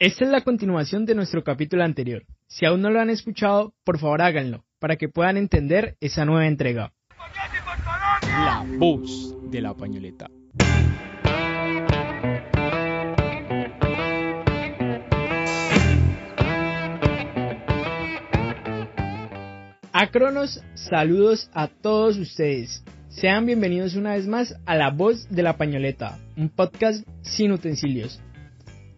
Esta es la continuación de nuestro capítulo anterior. Si aún no lo han escuchado, por favor háganlo, para que puedan entender esa nueva entrega. La voz de la pañoleta. Acronos, saludos a todos ustedes. Sean bienvenidos una vez más a La Voz de la Pañoleta, un podcast sin utensilios.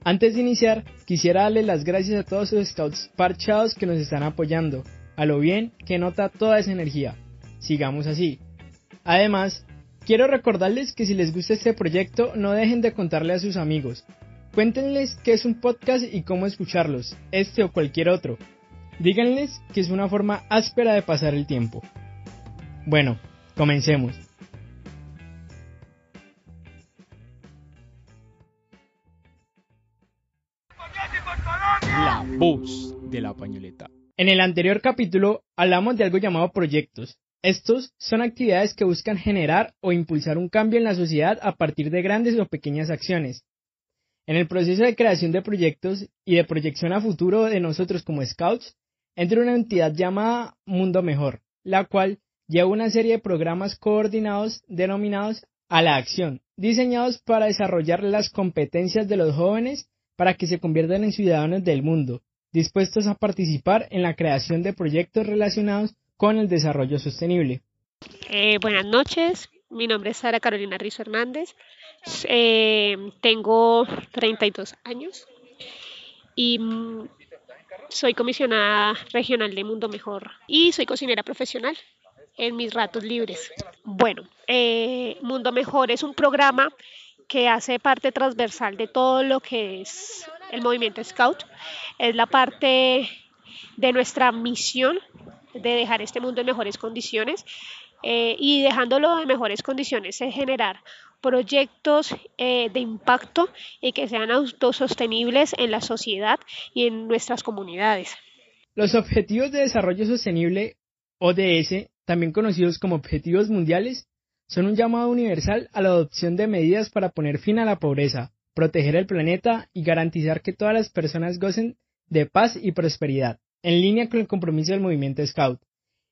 Antes de iniciar, quisiera darle las gracias a todos los scouts parchados que nos están apoyando, a lo bien que nota toda esa energía. Sigamos así. Además, quiero recordarles que si les gusta este proyecto, no dejen de contarle a sus amigos. Cuéntenles qué es un podcast y cómo escucharlos, este o cualquier otro. Díganles que es una forma áspera de pasar el tiempo. Bueno, comencemos. En el anterior capítulo hablamos de algo llamado proyectos. Estos son actividades que buscan generar o impulsar un cambio en la sociedad a partir de grandes o pequeñas acciones. En el proceso de creación de proyectos y de proyección a futuro de nosotros como scouts, entra una entidad llamada Mundo Mejor, la cual lleva una serie de programas coordinados denominados a la acción, diseñados para desarrollar las competencias de los jóvenes para que se conviertan en ciudadanos del mundo, dispuestos a participar en la creación de proyectos relacionados con el desarrollo sostenible. Eh, buenas noches, mi nombre es Sara Carolina Rizo Hernández, eh, tengo 32 años y mm, soy comisionada regional de Mundo Mejor y soy cocinera profesional en mis ratos libres. Bueno, eh, Mundo Mejor es un programa que hace parte transversal de todo lo que es el movimiento Scout. Es la parte de nuestra misión de dejar este mundo en mejores condiciones eh, y dejándolo en mejores condiciones es generar proyectos eh, de impacto y que sean autosostenibles en la sociedad y en nuestras comunidades. Los Objetivos de Desarrollo Sostenible, ODS, también conocidos como Objetivos Mundiales, son un llamado universal a la adopción de medidas para poner fin a la pobreza, proteger el planeta y garantizar que todas las personas gocen de paz y prosperidad, en línea con el compromiso del movimiento Scout.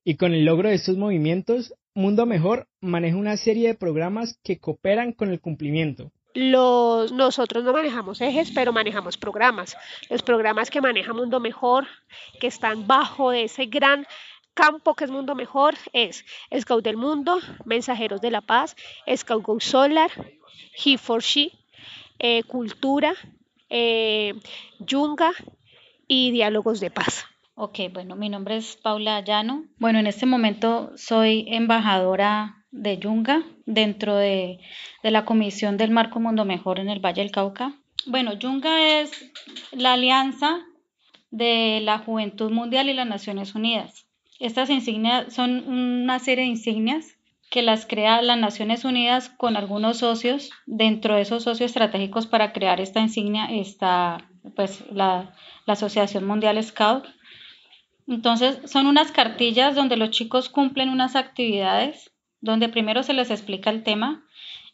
Y con el logro de estos movimientos, Mundo Mejor maneja una serie de programas que cooperan con el cumplimiento. Los, nosotros no manejamos ejes, pero manejamos programas. Los programas que maneja Mundo Mejor, que están bajo de ese gran campo que es Mundo Mejor es Scout del Mundo, Mensajeros de la Paz, Scout Go Solar, He for She, eh, Cultura, eh, Yunga y Diálogos de Paz. Ok, bueno, mi nombre es Paula Llano. Bueno, en este momento soy embajadora de Yunga dentro de, la Comisión del Marco Mundo Mejor en el Valle del Cauca. Bueno, Yunga es la alianza de la Juventud Mundial y las Naciones Unidas. Estas insignias son una serie de insignias que las crea las Naciones Unidas con algunos socios. Dentro de esos socios estratégicos para crear esta insignia está pues, la, la Asociación Mundial Scout. Entonces son unas cartillas donde los chicos cumplen unas actividades, donde primero se les explica el tema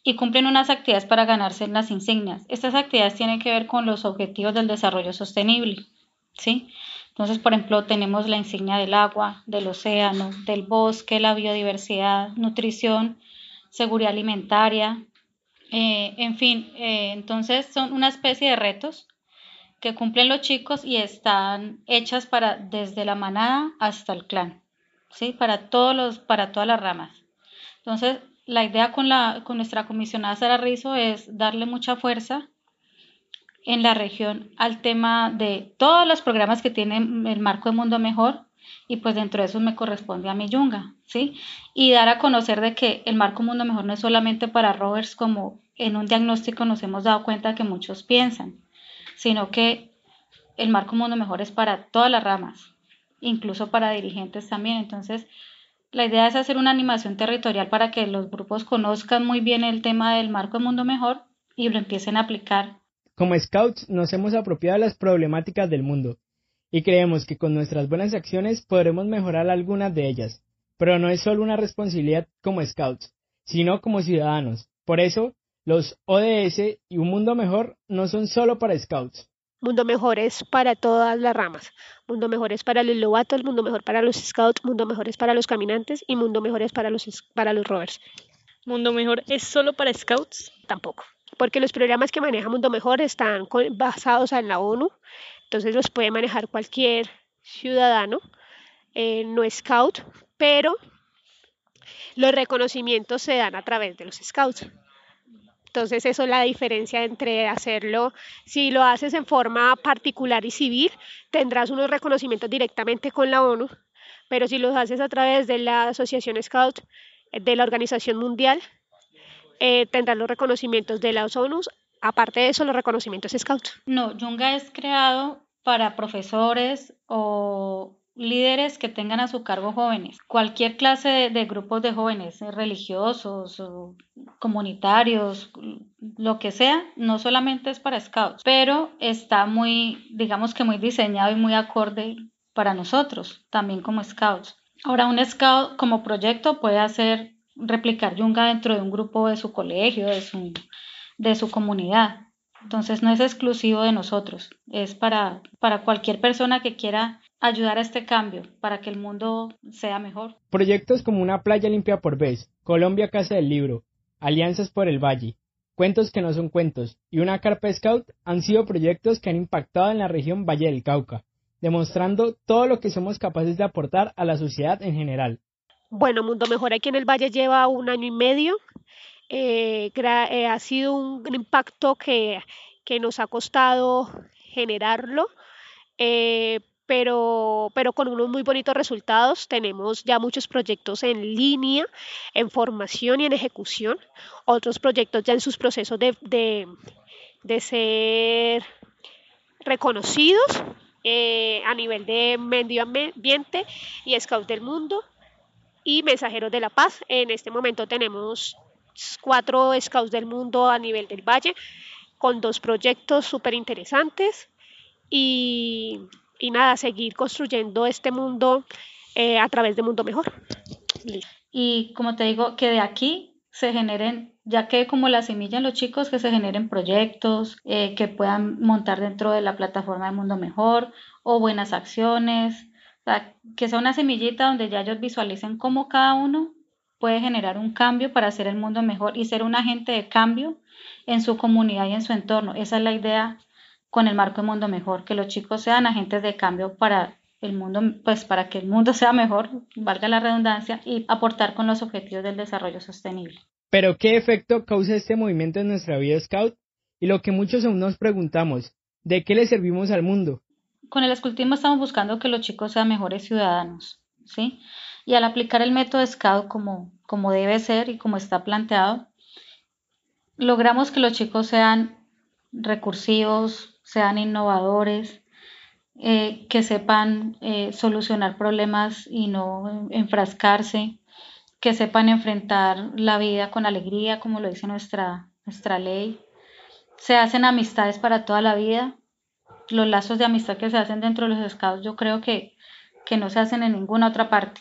y cumplen unas actividades para ganarse las insignias. Estas actividades tienen que ver con los objetivos del desarrollo sostenible. ¿sí? Entonces, por ejemplo, tenemos la insignia del agua, del océano, del bosque, la biodiversidad, nutrición, seguridad alimentaria, eh, en fin, eh, entonces son una especie de retos que cumplen los chicos y están hechas para desde la manada hasta el clan, ¿sí? Para todos los, para todas las ramas. Entonces, la idea con, la, con nuestra comisionada Sara Rizo es darle mucha fuerza en la región al tema de todos los programas que tiene el marco de Mundo Mejor y pues dentro de eso me corresponde a mi yunga, ¿sí? Y dar a conocer de que el marco Mundo Mejor no es solamente para rovers como en un diagnóstico nos hemos dado cuenta que muchos piensan, sino que el marco Mundo Mejor es para todas las ramas, incluso para dirigentes también. Entonces, la idea es hacer una animación territorial para que los grupos conozcan muy bien el tema del marco Mundo Mejor y lo empiecen a aplicar como scouts nos hemos apropiado de las problemáticas del mundo y creemos que con nuestras buenas acciones podremos mejorar algunas de ellas. Pero no es solo una responsabilidad como scouts, sino como ciudadanos. Por eso, los ODS y un mundo mejor no son solo para scouts, Mundo Mejor es para todas las ramas. Mundo Mejor es para los lobatos, Mundo Mejor para los scouts, Mundo Mejor es para los caminantes y Mundo Mejor es para los, para los rovers. ¿Mundo Mejor es solo para scouts? Tampoco, porque los programas que maneja Mundo Mejor están basados en la ONU, entonces los puede manejar cualquier ciudadano, eh, no scout, pero los reconocimientos se dan a través de los scouts. Entonces, eso es la diferencia entre hacerlo, si lo haces en forma particular y civil, tendrás unos reconocimientos directamente con la ONU, pero si lo haces a través de la Asociación Scout, de la Organización Mundial, eh, tendrás los reconocimientos de las ONU, aparte de eso, los reconocimientos Scout. No, Yunga es creado para profesores o líderes que tengan a su cargo jóvenes, cualquier clase de, grupos de jóvenes, eh, religiosos, comunitarios, lo que sea, no solamente es para scouts, pero está muy, digamos que muy diseñado y muy acorde para nosotros, también como scouts. Ahora, un scout como proyecto puede hacer replicar Yunga dentro de un grupo de su colegio, de su, de su comunidad. Entonces no es exclusivo de nosotros, es para, para cualquier persona que quiera ayudar a este cambio para que el mundo sea mejor. Proyectos como una playa limpia por vez, Colombia Casa del Libro, Alianzas por el Valle, Cuentos que no son cuentos y una carpa scout han sido proyectos que han impactado en la región Valle del Cauca, demostrando todo lo que somos capaces de aportar a la sociedad en general. Bueno, Mundo Mejor aquí en el Valle lleva un año y medio. Eh, eh, ha sido un impacto que, que, nos ha costado generarlo, eh, pero, pero con unos muy bonitos resultados. Tenemos ya muchos proyectos en línea, en formación y en ejecución. Otros proyectos ya en sus procesos de, de, ser reconocidos a nivel de medio ambiente y Scout del Mundo y Mensajeros de la Paz. En este momento tenemos cuatro Scouts del Mundo a nivel del Valle con dos proyectos súper interesantes y y nada, seguir construyendo este mundo eh, a través de Mundo Mejor. Y como te digo, que de aquí se generen, ya que como la semilla en los chicos, que se generen proyectos eh, que puedan montar dentro de la plataforma de Mundo Mejor o buenas acciones, que sea una semillita donde ya ellos visualicen cómo cada uno puede generar un cambio para hacer el mundo mejor y ser un agente de cambio en su comunidad y en su entorno. Esa es la idea con el marco de mundo mejor, que los chicos sean agentes de cambio para el mundo, pues para que el mundo sea mejor, valga la redundancia, y aportar con los objetivos del desarrollo sostenible. Pero ¿qué efecto causa este movimiento en nuestra vida scout? Y lo que muchos aún nos preguntamos, ¿de qué le servimos al mundo? Con el escultismo estamos buscando que los chicos sean mejores ciudadanos, ¿sí? Y al aplicar el método scout como, como debe ser y como está planteado, logramos que los chicos sean recursivos, sean innovadores, eh, que sepan eh, solucionar problemas y no enfrascarse, que sepan enfrentar la vida con alegría, como lo dice nuestra, nuestra ley. Se hacen amistades para toda la vida. Los lazos de amistad que se hacen dentro de los scouts yo creo que, que no se hacen en ninguna otra parte.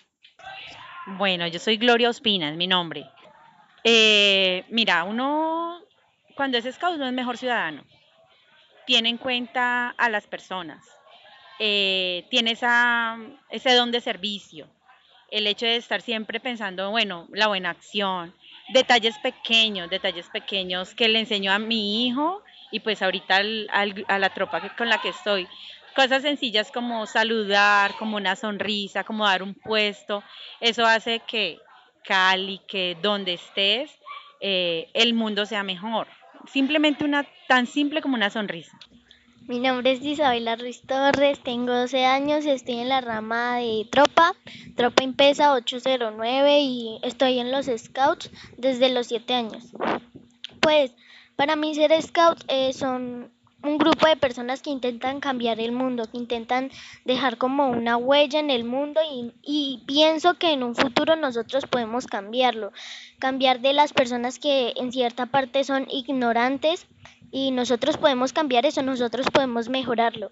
Bueno, yo soy Gloria Ospina, es mi nombre. Eh, mira, uno cuando es scout no es mejor ciudadano tiene en cuenta a las personas, eh, tiene esa, ese don de servicio, el hecho de estar siempre pensando, bueno, la buena acción, detalles pequeños, detalles pequeños que le enseño a mi hijo y pues ahorita a la tropa con la que estoy. Cosas sencillas como saludar, como una sonrisa, como dar un puesto, eso hace que Cali, que donde estés, eh, el mundo sea mejor simplemente una tan simple como una sonrisa. Mi nombre es Isabela Ruiz Torres, tengo 12 años, estoy en la rama de tropa, tropa Impesa 809 y estoy en los scouts desde los 7 años. Pues para mí ser scout eh, son un grupo de personas que intentan cambiar el mundo, que intentan dejar como una huella en el mundo y, y, pienso que en un futuro nosotros podemos cambiarlo, cambiar de las personas que en cierta parte son ignorantes y nosotros podemos cambiar eso, nosotros podemos mejorarlo.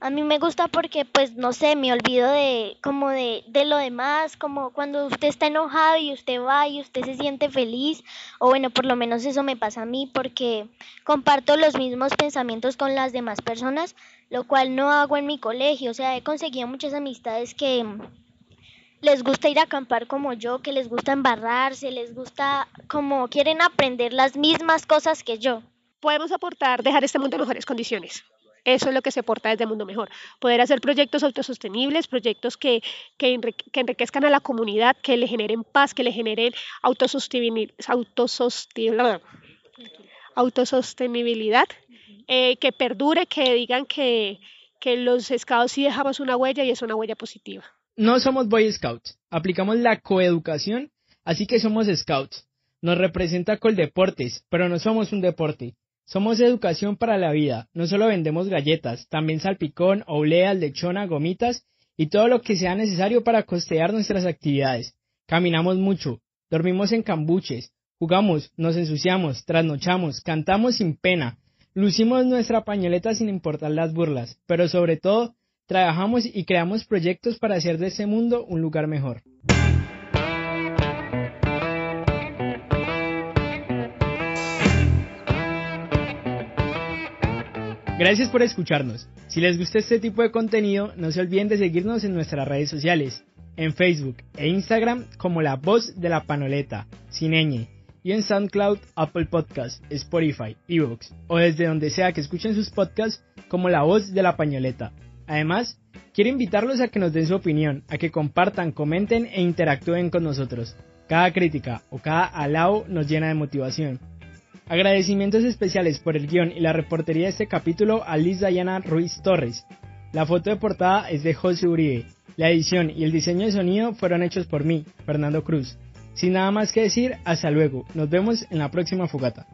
A mí me gusta porque, pues, no sé, me olvido de como de, de lo demás, como cuando usted está enojado y usted va y usted se siente feliz, o bueno, por lo menos eso me pasa a mí porque comparto los mismos pensamientos con las demás personas, lo cual no hago en mi colegio, o sea, he conseguido muchas amistades que les gusta ir a acampar como yo, que les gusta embarrarse, les gusta como quieren aprender las mismas cosas que yo. Podemos aportar, dejar este mundo en mejores condiciones. Eso es lo que se aporta desde Mundo Mejor. Poder hacer proyectos autosostenibles, proyectos que, que, enriquezcan a la comunidad, que le generen paz, que le generen autosostenibilidad, autosostenibilidad eh, que perdure, que digan que, que los scouts sí dejamos una huella y es una huella positiva. No somos Boy Scouts, aplicamos la coeducación, así que somos Scouts. Nos representa Coldeportes, pero no somos un deporte. Somos educación para la vida. No solo vendemos galletas, también salpicón, oblea, lechona, gomitas y todo lo que sea necesario para costear nuestras actividades. Caminamos mucho, dormimos en cambuches, jugamos, nos ensuciamos, trasnochamos, cantamos sin pena, lucimos nuestra pañoleta sin importar las burlas, pero sobre todo, trabajamos y creamos proyectos para hacer de ese mundo un lugar mejor. Gracias por escucharnos. Si les gusta este tipo de contenido, no se olviden de seguirnos en nuestras redes sociales, en Facebook e Instagram como La Voz de la Panoleta, sin ñ, y en SoundCloud, Apple Podcasts, Spotify, Evox, o desde donde sea que escuchen sus podcasts como La Voz de la Pañoleta. Además, quiero invitarlos a que nos den su opinión, a que compartan, comenten e interactúen con nosotros. Cada crítica o cada alao nos llena de motivación. Agradecimientos especiales por el guion y la reportería de este capítulo a Liz Dayana Ruiz Torres. La foto de portada es de José Uribe. La edición y el diseño de sonido fueron hechos por mí, Fernando Cruz. Sin nada más que decir, hasta luego. Nos vemos en la próxima fogata.